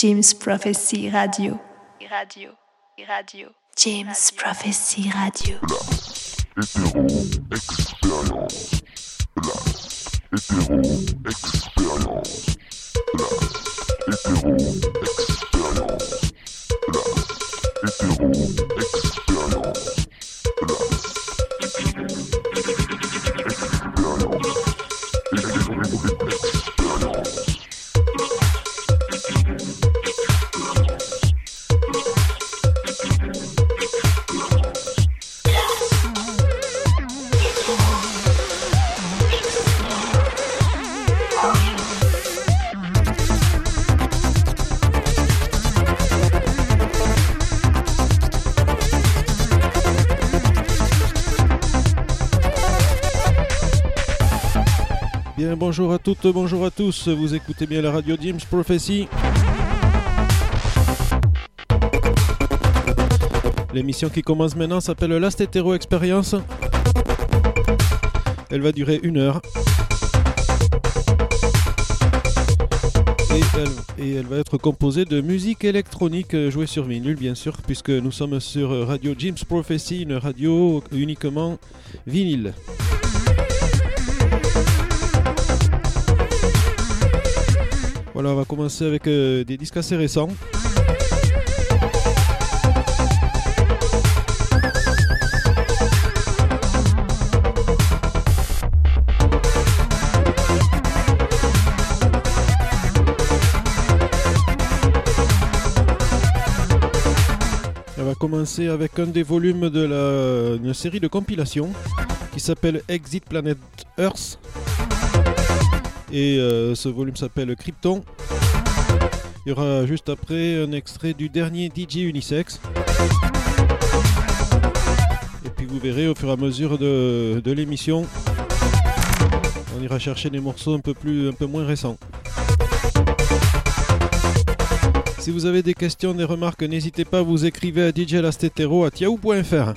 James Prophecy Radio. Radio. Radio. James Prophecy Radio. Hétéro expérience. La hétéro expérience. La hétéro expérience. La hétéro expérience. Bonjour à toutes, bonjour à tous. Vous écoutez bien la radio James Prophecy. L'émission qui commence maintenant s'appelle Last Hetero Experience. Elle va durer une heure. Et elle, va être composée de musique électronique euh, jouée sur vinyle, bien sûr, puisque nous sommes sur euh, Radio James Prophecy, une radio uniquement vinyle. Voilà, on va commencer avec euh, des disques assez récents. On va commencer avec un des volumes de la série de compilations qui s'appelle Exit Planet Earth. Et euh, ce volume s'appelle Krypton. Il y aura juste après un extrait du dernier DJ Unisex. Et puis vous verrez au fur et à mesure de, de l'émission, on ira chercher des morceaux un peu, plus, un peu moins récents. Si vous avez des questions, des remarques, n'hésitez pas, vous écrivez à djlastetero à yahoo.fr.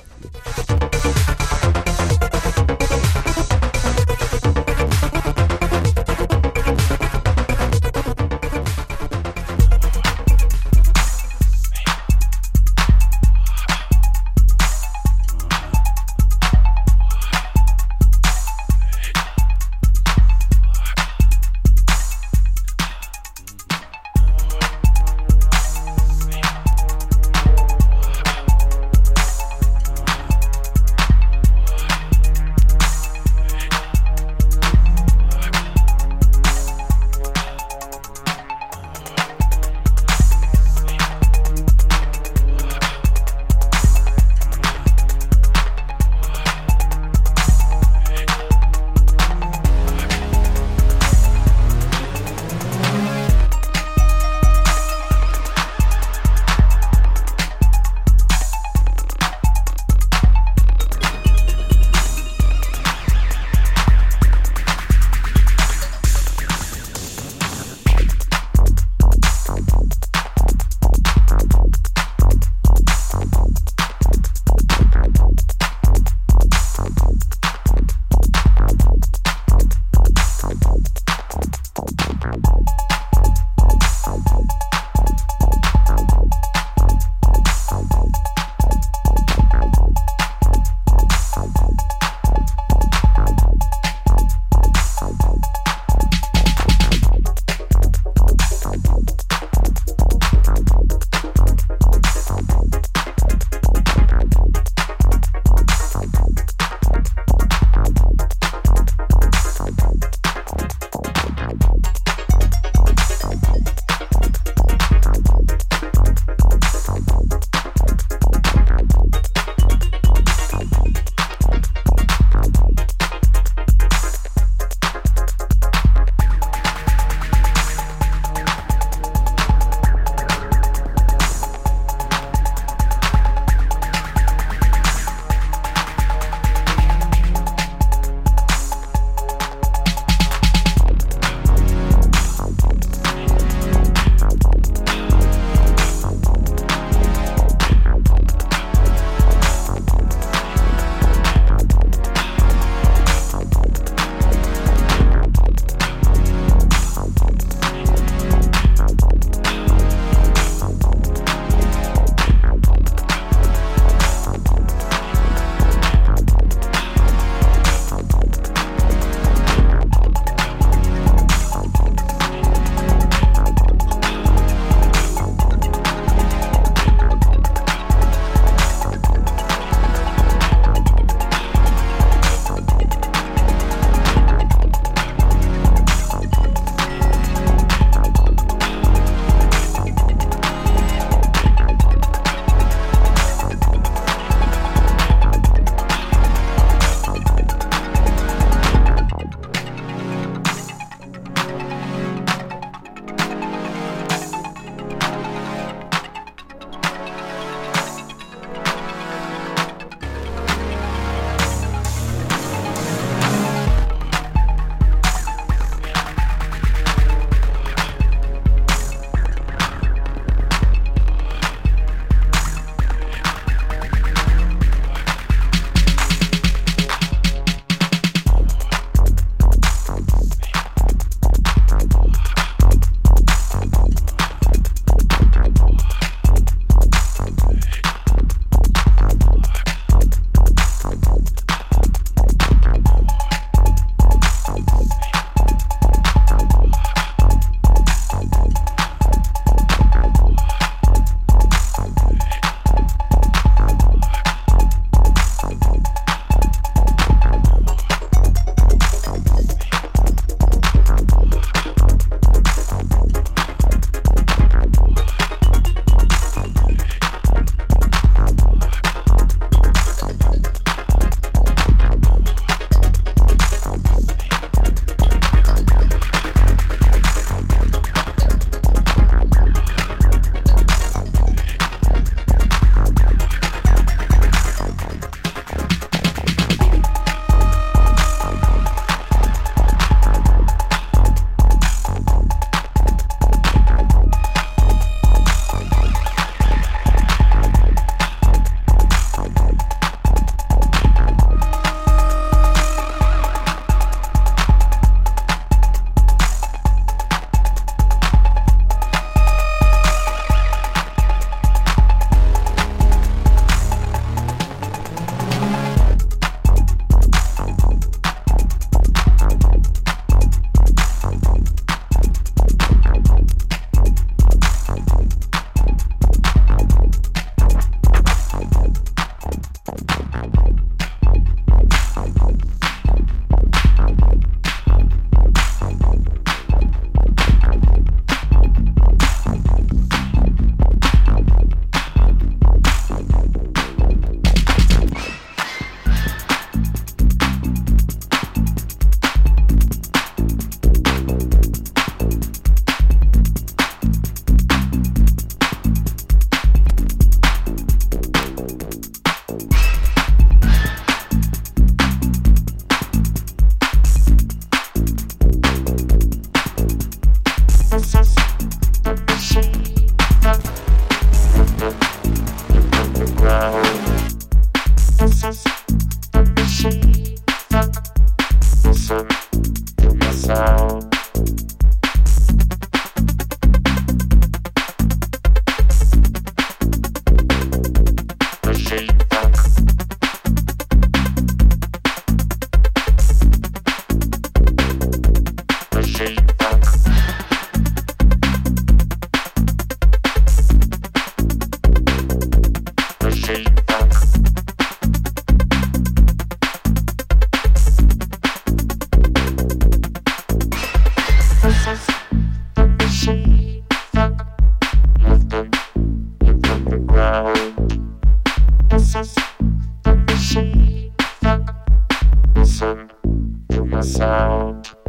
sound.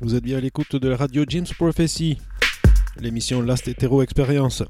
Vous êtes bien à l'écoute de la radio James Prophecy, l'émission Last Hetero Experience.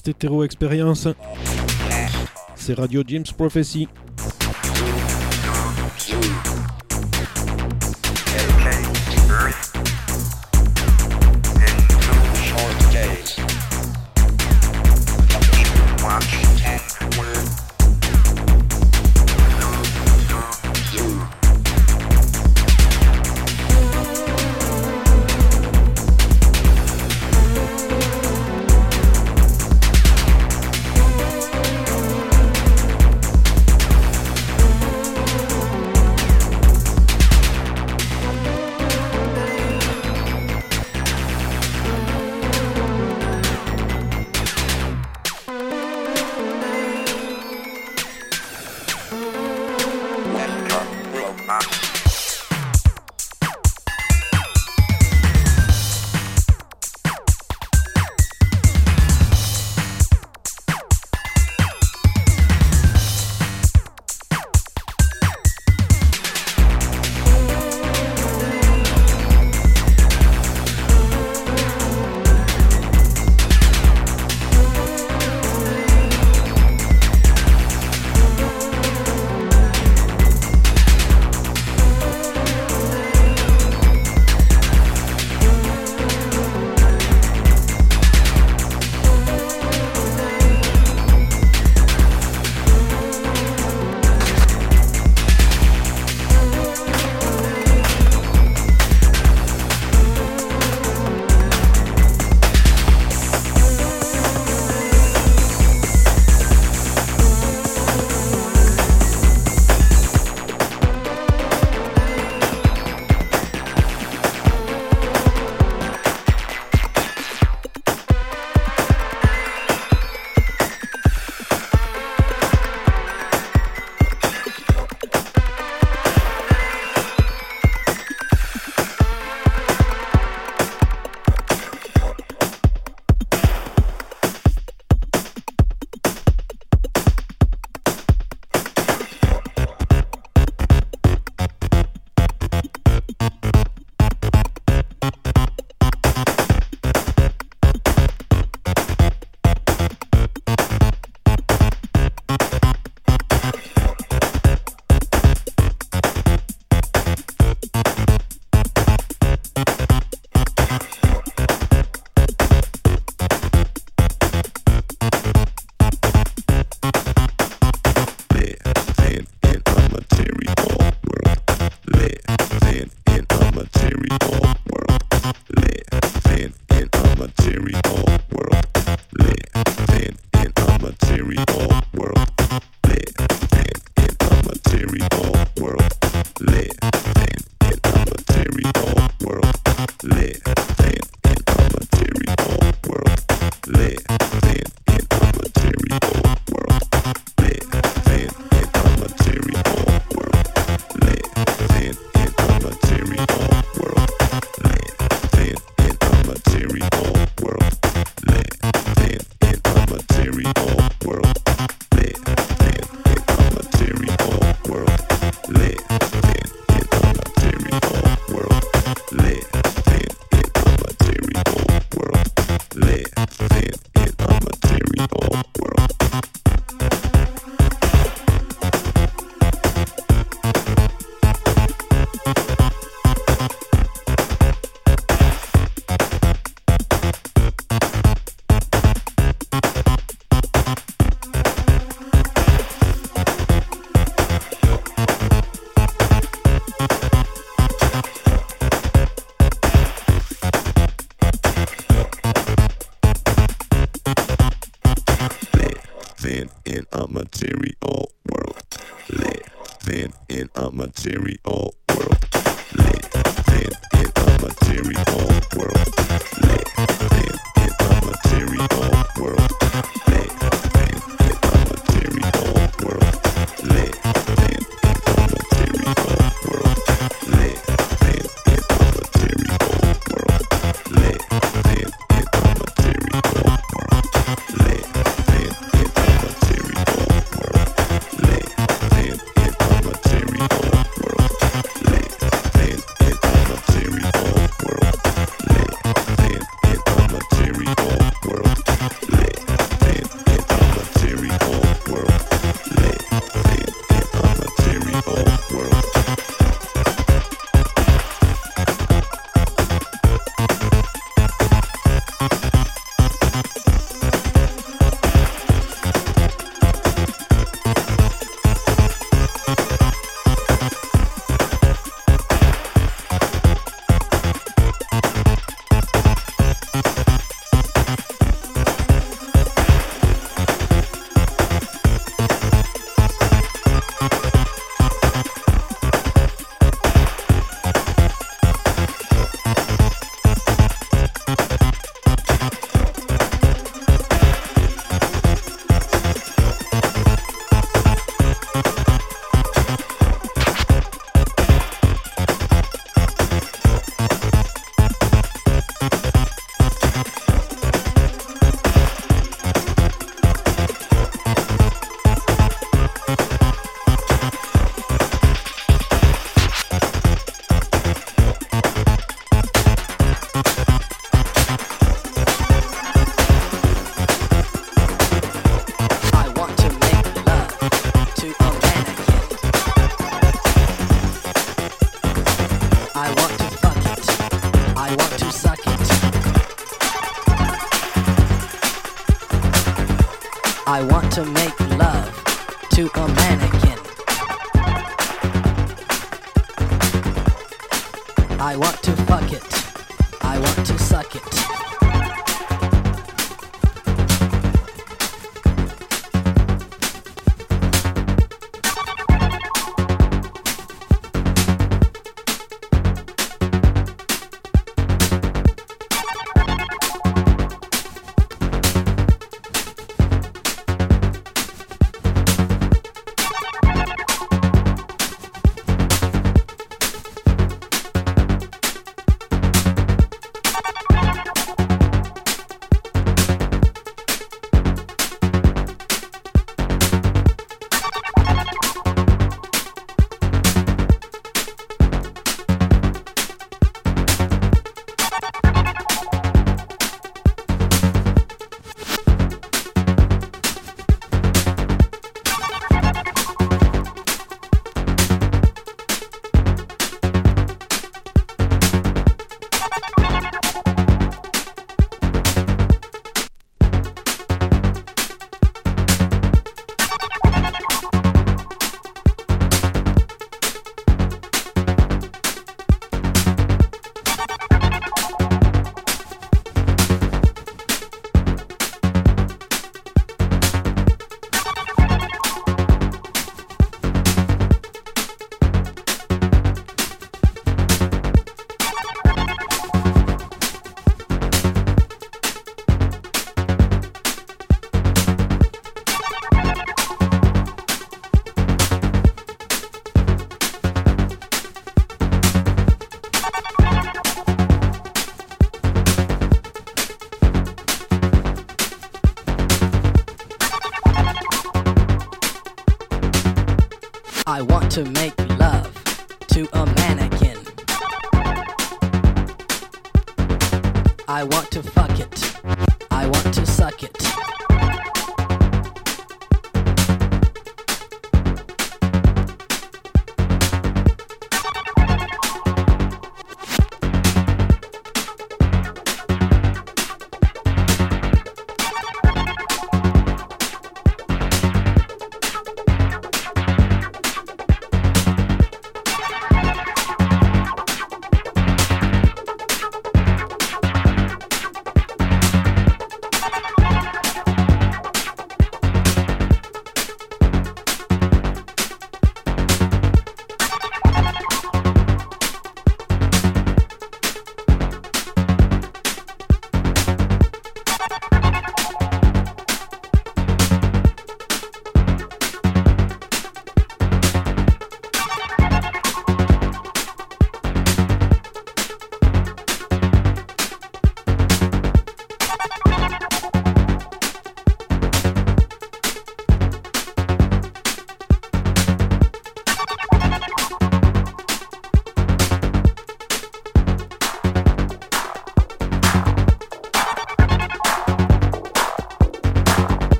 Last Hétéro Experience. C'est Radio James Prophecy. a material world. Live in a material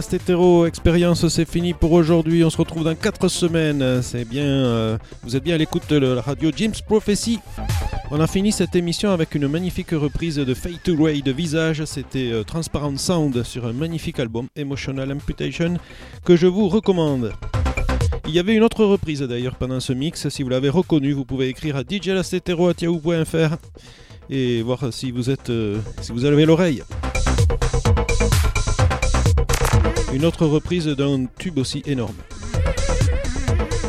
Hétéro Expérience, c'est fini pour aujourd'hui. On se retrouve dans 4 semaines. C'est bien, euh, vous êtes bien à l'écoute de la radio James Prophecy. On a fini cette émission avec une magnifique reprise de Fade to Ray de Visage. C'était euh, Transparent Sound sur un magnifique album Emotional Amputation que je vous recommande. Il y avait une autre reprise d'ailleurs pendant ce mix. Si vous l'avez reconnu, vous pouvez écrire à djlastetero.yahoo.fr et voir si vous êtes, euh, si vous avez l'oreille. Une autre reprise d'un tube aussi énorme.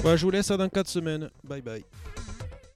Voilà, je vous laisse à dans 4 semaines. Bye bye.